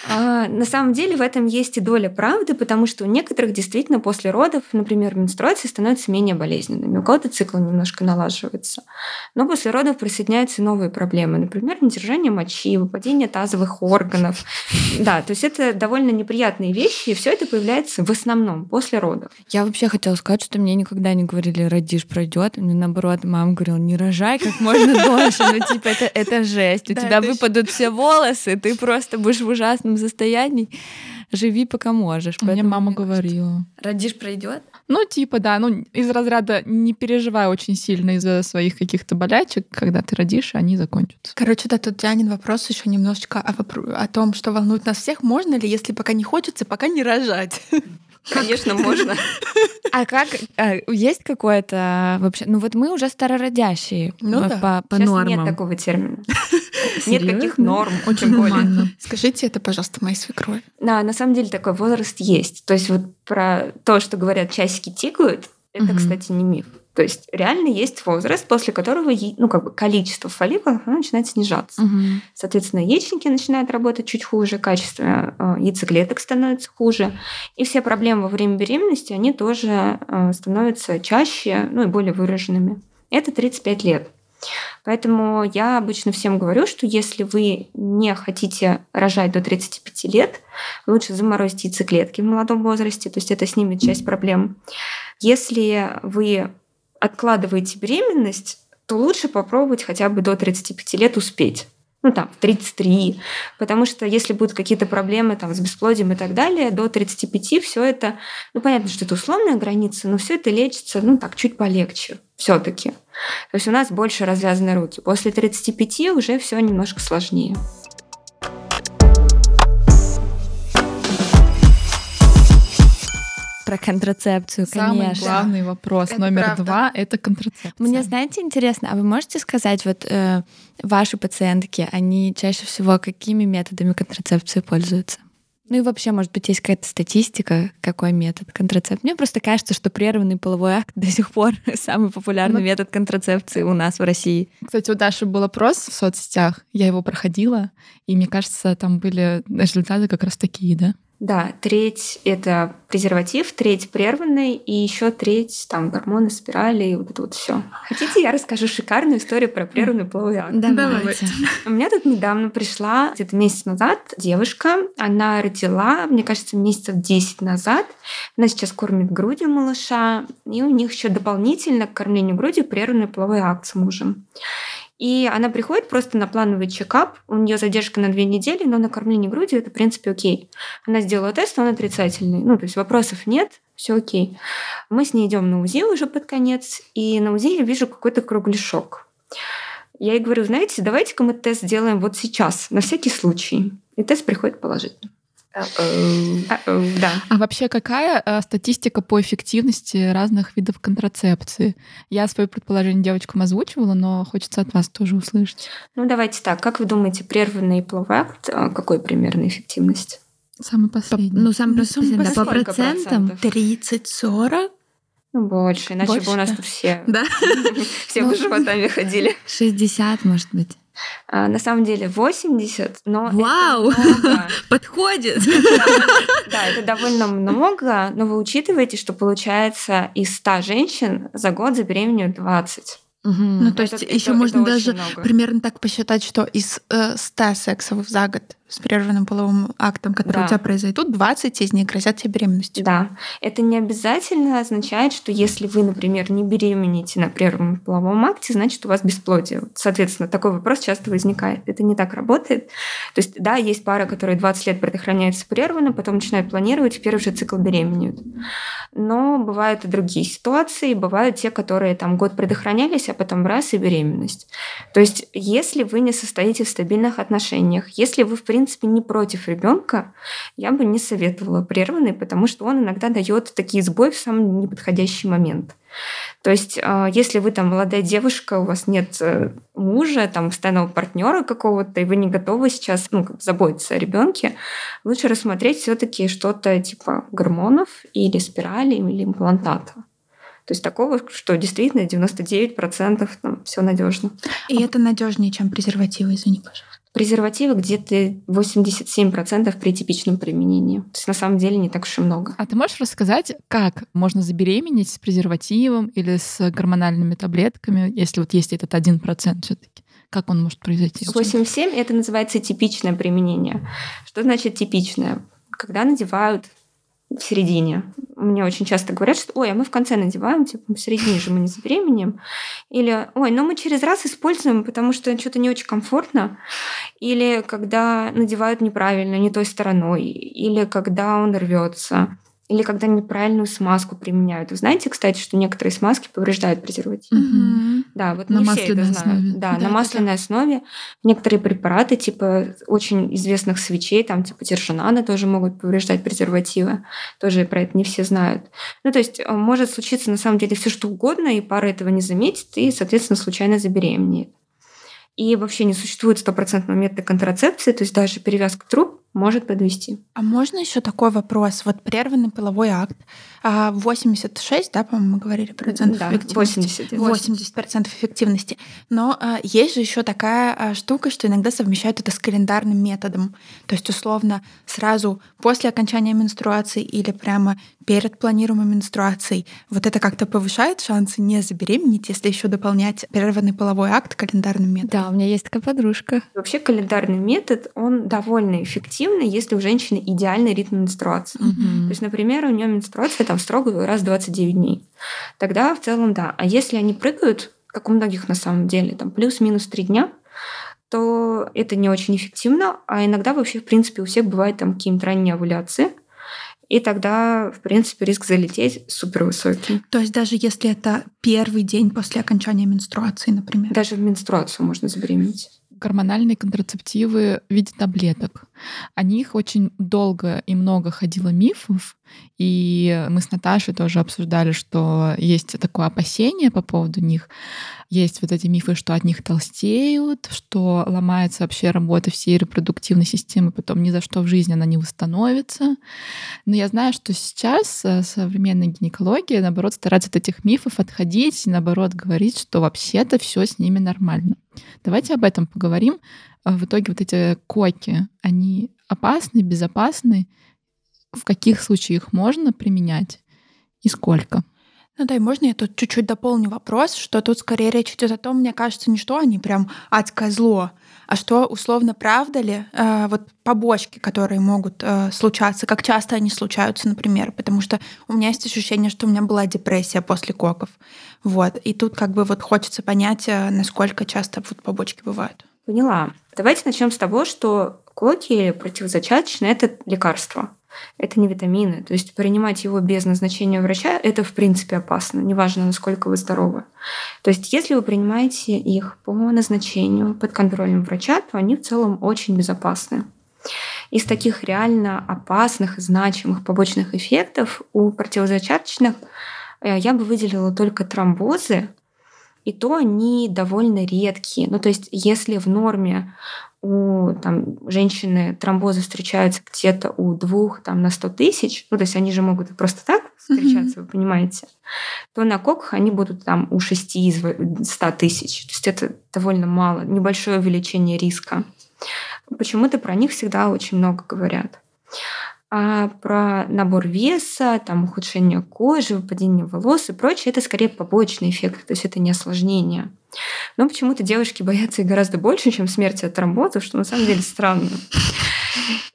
А, на самом деле в этом есть и доля правды, потому что у некоторых действительно после родов, например, менструации становятся менее болезненными. У кого-то цикл немножко налаживается. Но после родов присоединяются новые проблемы, например, недержание мочи, выпадение тазовых органов. Да, то есть это довольно неприятные вещи, и все это появляется в основном после родов. Я вообще хотела сказать, что мне никогда не говорили, родишь, пройдет. Мне наоборот, мама говорила, не рожай как можно дольше. Ну, типа, это, это жесть. У тебя выпадут все волосы, ты просто будешь в ужасном состоянии живи пока можешь. Мне мама говорила. Родишь, пройдет? Ну, типа, да, ну, из разряда не переживай очень сильно из-за своих каких-то болячек, когда ты родишь, они закончатся. Короче, да, тут Дианин вопрос еще немножечко о, о том, что волнует нас всех. Можно ли, если пока не хочется, пока не рожать? Конечно, можно. А как а, есть какое-то вообще? Ну вот мы уже старородящие ну, по, да. по Сейчас нормам. Нет такого термина. Нет таких норм. Очень более. Скажите это, пожалуйста, моей свекрови. Да, на самом деле такой возраст есть. То есть вот про то, что говорят, часики тикают, это, кстати, не миф. То есть реально есть возраст, после которого ну, как бы количество фолликулов начинает снижаться. Угу. Соответственно, яичники начинают работать чуть хуже, качество э, яйцеклеток становится хуже. И все проблемы во время беременности, они тоже э, становятся чаще ну, и более выраженными. Это 35 лет. Поэтому я обычно всем говорю, что если вы не хотите рожать до 35 лет, лучше заморозить яйцеклетки в молодом возрасте, то есть это снимет часть проблем. Если вы откладываете беременность, то лучше попробовать хотя бы до 35 лет успеть. Ну, там, в 33. Потому что если будут какие-то проблемы там, с бесплодием и так далее, до 35 все это, ну, понятно, что это условная граница, но все это лечится, ну, так, чуть полегче все-таки. То есть у нас больше развязаны руки. После 35 уже все немножко сложнее. Про контрацепцию, Самый конечно. главный вопрос это номер правда. два — это контрацепция. Мне, знаете, интересно, а вы можете сказать, вот э, ваши пациентки, они чаще всего какими методами контрацепции пользуются? Ну и вообще, может быть, есть какая-то статистика, какой метод контрацепции. Мне просто кажется, что прерванный половой акт до сих пор самый популярный ну, метод контрацепции у нас в России. Кстати, у Даши был опрос в соцсетях, я его проходила, и мне кажется, там были результаты как раз такие, да? Да, треть это презерватив, треть прерванный, и еще треть там гормоны, спирали и вот это вот все. Хотите, я расскажу шикарную историю про прерванный половой акт? Давайте. У меня тут недавно пришла, где-то месяц назад, девушка. Она родила, мне кажется, месяцев 10 назад. Она сейчас кормит грудью малыша, и у них еще дополнительно к кормлению грудью прерванный половой акт с мужем. И она приходит просто на плановый чекап, у нее задержка на две недели, но на кормление грудью это, в принципе, окей. Она сделала тест, он отрицательный. Ну, то есть вопросов нет, все окей. Мы с ней идем на УЗИ уже под конец, и на УЗИ я вижу какой-то кругляшок. Я ей говорю, знаете, давайте-ка мы тест сделаем вот сейчас, на всякий случай. И тест приходит положительный. Да. А вообще какая э, статистика по эффективности разных видов контрацепции? Я свое предположение девочкам озвучивала, но хочется от вас тоже услышать. Ну, давайте так. Как вы думаете, прерванный половой акт, э, какой примерно эффективность? Самый последний. По, ну, самый ну, последний, да, по процентам. 30-40? Ну, больше, иначе больше, бы у нас да. тут все, да? все бы животами ходили. 60, может быть. А, на самом деле 80, но Вау! Подходит! Да, это довольно много, но вы учитываете, что получается из 100 женщин за год забеременеют 20. Угу. Ну, то есть еще можно даже примерно так посчитать, что из э, 100 сексов за год с прерванным половым актом, которые да. у тебя произойдут, 20 из них грозят тебе беременностью. Да. Это не обязательно означает, что если вы, например, не беременеете на прерванном половом акте, значит, у вас бесплодие. Соответственно, такой вопрос часто возникает. Это не так работает. То есть, да, есть пары, которые 20 лет предохраняются прерванно, потом начинают планировать, в первый же цикл беременеют. Но бывают и другие ситуации. Бывают те, которые там год предохранялись, а потом раз и беременность. То есть, если вы не состоите в стабильных отношениях, если вы, в принципе, принципе, не против ребенка, я бы не советовала прерванный, потому что он иногда дает такие сбои в самый неподходящий момент. То есть, а, если вы там молодая девушка, у вас нет э, мужа, там постоянного партнера какого-то, и вы не готовы сейчас ну, заботиться о ребенке, лучше рассмотреть все-таки что-то типа гормонов или спирали или имплантата. То есть такого, что действительно 99% там все надежно. И это надежнее, чем презервативы, извини, пожалуйста. Презервативы где-то 87% при типичном применении. То есть на самом деле не так уж и много. А ты можешь рассказать, как можно забеременеть с презервативом или с гормональными таблетками, если вот есть этот 1% все-таки? Как он может произойти? 8,7 это называется типичное применение. Что значит типичное? Когда надевают в середине. Мне очень часто говорят, что ой, а мы в конце надеваем, типа в середине же мы не забеременеем. Или ой, ну мы через раз используем, потому что что-то не очень комфортно. Или когда надевают неправильно, не той стороной. Или когда он рвется или когда неправильную смазку применяют. Вы знаете, кстати, что некоторые смазки повреждают презерватив? Угу. Да, вот на не все это знают. Основе. Да, да, на масляной да. основе. Некоторые препараты, типа очень известных свечей, там типа тержанана, тоже могут повреждать презервативы. Тоже про это не все знают. Ну, то есть э, может случиться на самом деле все что угодно, и пара этого не заметит, и, соответственно, случайно забеременеет. И вообще не существует стопроцентного метода контрацепции, то есть даже перевязка труб может подвести. А можно еще такой вопрос? Вот прерванный половой акт. 86, а, да, по-моему, мы говорили процентов да, эффективности. 80. 80 процентов эффективности. Но а, есть же еще такая а, штука, что иногда совмещают это с календарным методом. То есть, условно, сразу после окончания менструации или прямо перед планируемой менструацией. Вот это как-то повышает шансы не забеременеть, если еще дополнять прерванный половой акт календарным методом. Да, у меня есть такая подружка. Вообще календарный метод, он довольно эффективный, если у женщины идеальный ритм менструации. Угу. То есть, например, у нее менструация там строго раз в 29 дней. Тогда в целом да. А если они прыгают, как у многих на самом деле, там плюс-минус 3 дня, то это не очень эффективно, а иногда вообще, в принципе, у всех бывает там какие-то ранние овуляции, и тогда, в принципе, риск залететь супер высокий. То есть даже если это первый день после окончания менструации, например? Даже в менструацию можно забеременеть гормональные контрацептивы в виде таблеток. О них очень долго и много ходило мифов, и мы с Наташей тоже обсуждали, что есть такое опасение по поводу них. Есть вот эти мифы, что от них толстеют, что ломается вообще работа всей репродуктивной системы, потом ни за что в жизни она не восстановится. Но я знаю, что сейчас э, современная гинекология, наоборот, старается от этих мифов отходить и, наоборот, говорить, что вообще-то все с ними нормально. Давайте об этом поговорим. В итоге вот эти коки, они опасны, безопасны? В каких случаях их можно применять и сколько? Ну да, и можно я тут чуть-чуть дополню вопрос, что тут скорее речь идет о том, мне кажется, не что они прям адское зло, а что условно правда ли э, вот побочки, которые могут э, случаться, как часто они случаются, например, потому что у меня есть ощущение, что у меня была депрессия после коков, вот, и тут как бы вот хочется понять, э, насколько часто вот побочки бывают. Поняла. Давайте начнем с того, что коки противозачаточные это лекарство это не витамины. То есть принимать его без назначения врача – это в принципе опасно, неважно, насколько вы здоровы. То есть если вы принимаете их по назначению под контролем врача, то они в целом очень безопасны. Из таких реально опасных и значимых побочных эффектов у противозачаточных э, я бы выделила только тромбозы, и то они довольно редкие. Ну, то есть, если в норме у там, женщины тромбозы встречаются где-то у двух там, на 100 тысяч, ну, то есть они же могут просто так встречаться, mm-hmm. вы понимаете, то на коках они будут там у 6 из 100 тысяч. То есть это довольно мало, небольшое увеличение риска. Почему-то про них всегда очень много говорят. А про набор веса, там, ухудшение кожи, выпадение волос и прочее, это скорее побочный эффект, то есть это не осложнение. Но почему-то девушки боятся их гораздо больше, чем смерти от тромбоза, что на самом деле странно.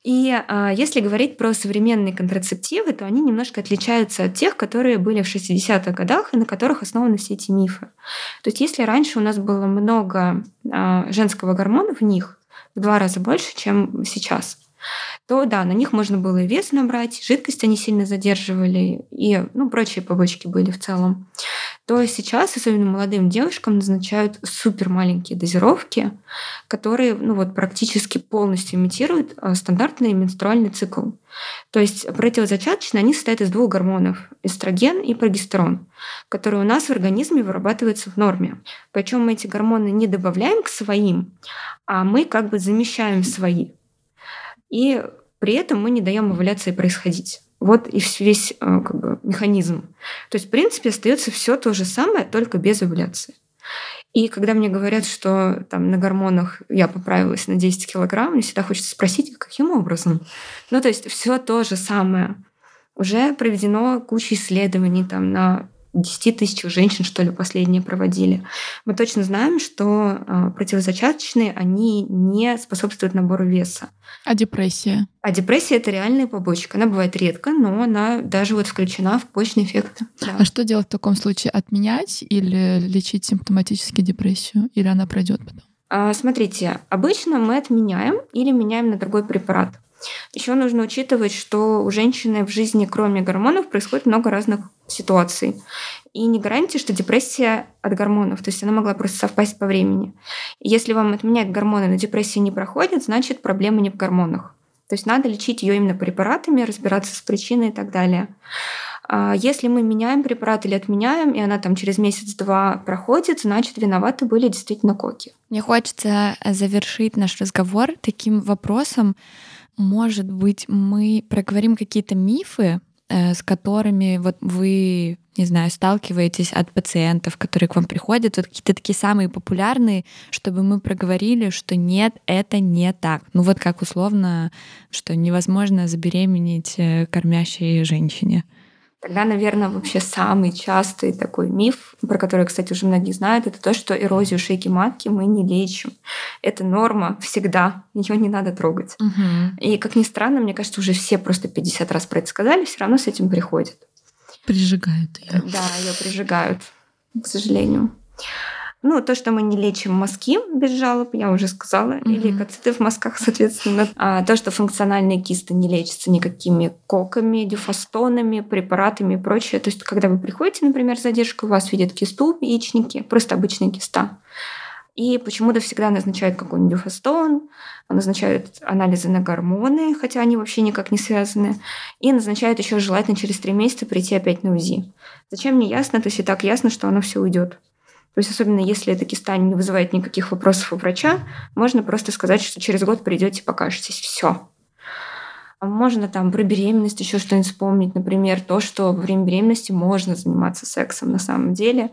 И а, если говорить про современные контрацептивы, то они немножко отличаются от тех, которые были в 60-х годах и на которых основаны все эти мифы. То есть если раньше у нас было много а, женского гормона в них, в два раза больше, чем сейчас, то да, на них можно было и вес набрать, жидкость они сильно задерживали, и ну, прочие побочки были в целом, то сейчас, особенно молодым девушкам, назначают супер маленькие дозировки, которые ну, вот, практически полностью имитируют а, стандартный менструальный цикл. То есть противозачаточные, они состоят из двух гормонов – эстроген и прогестерон, которые у нас в организме вырабатываются в норме. Причем мы эти гормоны не добавляем к своим, а мы как бы замещаем свои и при этом мы не даем овуляции происходить. Вот и весь э, как бы, механизм. То есть, в принципе, остается все то же самое, только без овуляции. И когда мне говорят, что там на гормонах я поправилась на 10 килограмм, мне всегда хочется спросить, каким образом? Ну, то есть все то же самое. Уже проведено куча исследований там на 10 тысяч женщин, что ли, последние проводили. Мы точно знаем, что э, противозачаточные, они не способствуют набору веса. А депрессия? А депрессия это реальная побочка. Она бывает редко, но она даже вот включена в побочные эффекты. Да. А что делать в таком случае? Отменять или лечить симптоматически депрессию? Или она пройдет потом? А, смотрите, обычно мы отменяем или меняем на другой препарат. Еще нужно учитывать, что у женщины в жизни, кроме гормонов, происходит много разных ситуаций. И не гарантия, что депрессия от гормонов. То есть она могла просто совпасть по времени. Если вам отменять гормоны, но депрессия не проходит, значит проблема не в гормонах. То есть надо лечить ее именно препаратами, разбираться с причиной и так далее. А если мы меняем препарат или отменяем, и она там через месяц-два проходит, значит, виноваты были действительно коки. Мне хочется завершить наш разговор таким вопросом. Может быть, мы проговорим какие-то мифы, э, с которыми вот вы, не знаю, сталкиваетесь от пациентов, которые к вам приходят, вот какие-то такие самые популярные, чтобы мы проговорили, что нет, это не так. Ну вот как условно, что невозможно забеременеть э, кормящей женщине. Тогда, наверное, вообще самый частый такой миф, про который, кстати, уже многие знают, это то, что эрозию шейки матки мы не лечим. Это норма всегда, ее не надо трогать. Угу. И, как ни странно, мне кажется, уже все просто 50 раз про это сказали, все равно с этим приходят. Прижигают ее. Да, ее прижигают, к сожалению. Ну, то, что мы не лечим мазки без жалоб, я уже сказала, mm-hmm. или лейкоциты в мазках, соответственно. А то, что функциональные кисты не лечатся никакими коками, дюфастонами, препаратами и прочее. То есть, когда вы приходите, например, с задержкой, у вас видят кисту в яичнике, просто обычная киста. И почему-то всегда назначают какой-нибудь дюфастон, назначают анализы на гормоны, хотя они вообще никак не связаны, и назначают еще желательно через три месяца прийти опять на УЗИ. Зачем не ясно, то есть и так ясно, что оно все уйдет. То есть особенно если эта киста не вызывает никаких вопросов у врача, можно просто сказать, что через год придете, покажетесь. Все. Можно там про беременность еще что-нибудь вспомнить. Например, то, что во время беременности можно заниматься сексом на самом деле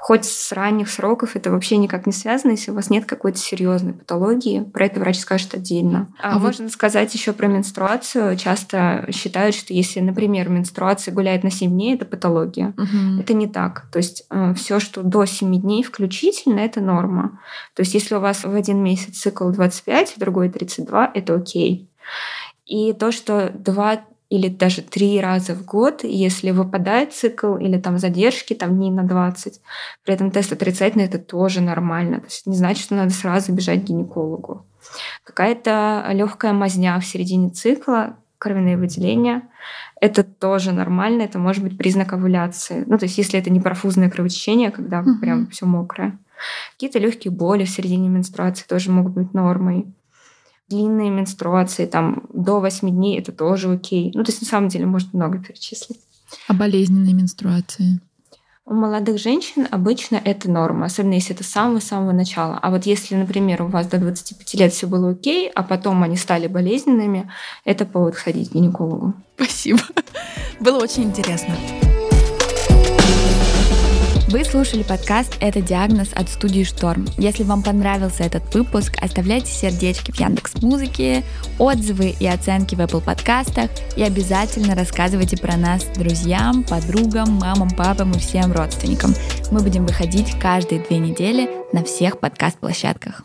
хоть с ранних сроков это вообще никак не связано, если у вас нет какой-то серьезной патологии, про это врач скажет отдельно. А, а можно вот... сказать еще про менструацию. Часто считают, что если, например, менструация гуляет на 7 дней, это патология. Угу. Это не так. То есть э, все, что до 7 дней включительно, это норма. То есть если у вас в один месяц цикл 25, в другой 32, это окей. И то, что два или даже три раза в год, если выпадает цикл или там задержки там дней на 20. При этом тест отрицательный, это тоже нормально. То есть не значит, что надо сразу бежать к гинекологу. Какая-то легкая мазня в середине цикла, кровяные выделения, это тоже нормально, это может быть признак овуляции. Ну, то есть, если это не профузное кровотечение, когда mm-hmm. прям все мокрое. Какие-то легкие боли в середине менструации тоже могут быть нормой длинные менструации, там до 8 дней это тоже окей. Ну, то есть на самом деле можно много перечислить. А болезненные менструации? У молодых женщин обычно это норма, особенно если это с самого-самого начала. А вот если, например, у вас до 25 лет все было окей, а потом они стали болезненными, это повод ходить к гинекологу. Спасибо. Было очень интересно. Вы слушали подкаст «Это диагноз» от студии «Шторм». Если вам понравился этот выпуск, оставляйте сердечки в Яндекс Музыке, отзывы и оценки в Apple подкастах и обязательно рассказывайте про нас друзьям, подругам, мамам, папам и всем родственникам. Мы будем выходить каждые две недели на всех подкаст-площадках.